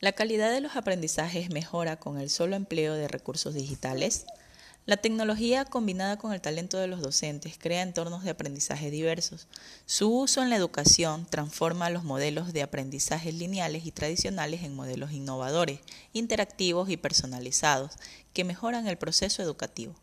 La calidad de los aprendizajes mejora con el solo empleo de recursos digitales. La tecnología combinada con el talento de los docentes crea entornos de aprendizaje diversos. Su uso en la educación transforma los modelos de aprendizaje lineales y tradicionales en modelos innovadores, interactivos y personalizados, que mejoran el proceso educativo.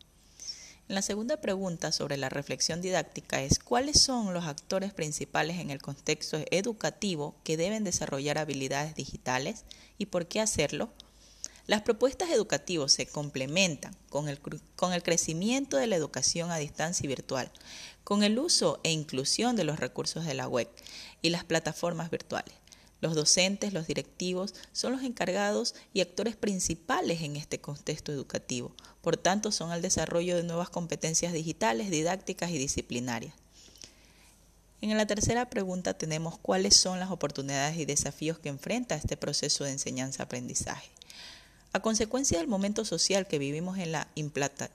La segunda pregunta sobre la reflexión didáctica es ¿cuáles son los actores principales en el contexto educativo que deben desarrollar habilidades digitales y por qué hacerlo? Las propuestas educativas se complementan con el, con el crecimiento de la educación a distancia y virtual, con el uso e inclusión de los recursos de la web y las plataformas virtuales. Los docentes, los directivos son los encargados y actores principales en este contexto educativo. Por tanto, son el desarrollo de nuevas competencias digitales, didácticas y disciplinarias. En la tercera pregunta tenemos cuáles son las oportunidades y desafíos que enfrenta este proceso de enseñanza-aprendizaje. A consecuencia del momento social que vivimos en la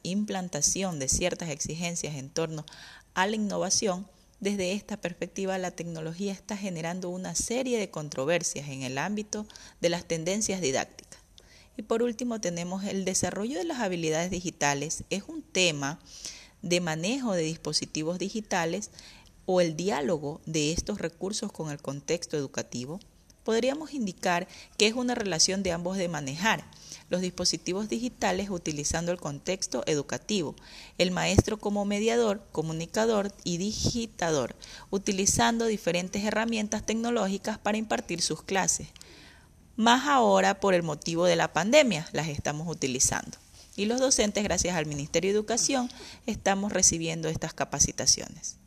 implantación de ciertas exigencias en torno a la innovación, desde esta perspectiva, la tecnología está generando una serie de controversias en el ámbito de las tendencias didácticas. Y por último, tenemos el desarrollo de las habilidades digitales. Es un tema de manejo de dispositivos digitales o el diálogo de estos recursos con el contexto educativo. Podríamos indicar que es una relación de ambos de manejar los dispositivos digitales utilizando el contexto educativo, el maestro como mediador, comunicador y digitador, utilizando diferentes herramientas tecnológicas para impartir sus clases. Más ahora por el motivo de la pandemia las estamos utilizando. Y los docentes, gracias al Ministerio de Educación, estamos recibiendo estas capacitaciones.